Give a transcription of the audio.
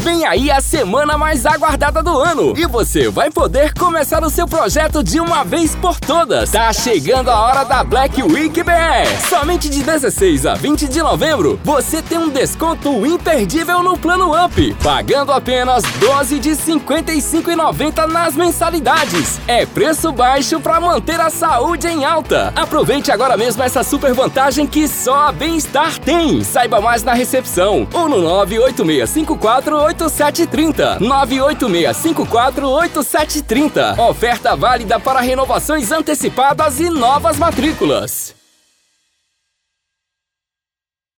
Vem aí a semana mais aguardada do ano e você vai poder começar o seu projeto de uma vez por todas. Tá chegando a hora da Black Week BR. Somente de 16 a 20 de novembro, você tem um desconto imperdível no plano Up, pagando apenas 12 de 55,90 nas mensalidades. É preço baixo para manter a saúde em alta. Aproveite agora mesmo essa super vantagem que só a Bem-Estar tem. Saiba mais na recepção ou no 98654 8730. 98654 8730. Oferta válida para renovações antecipadas e novas matrículas.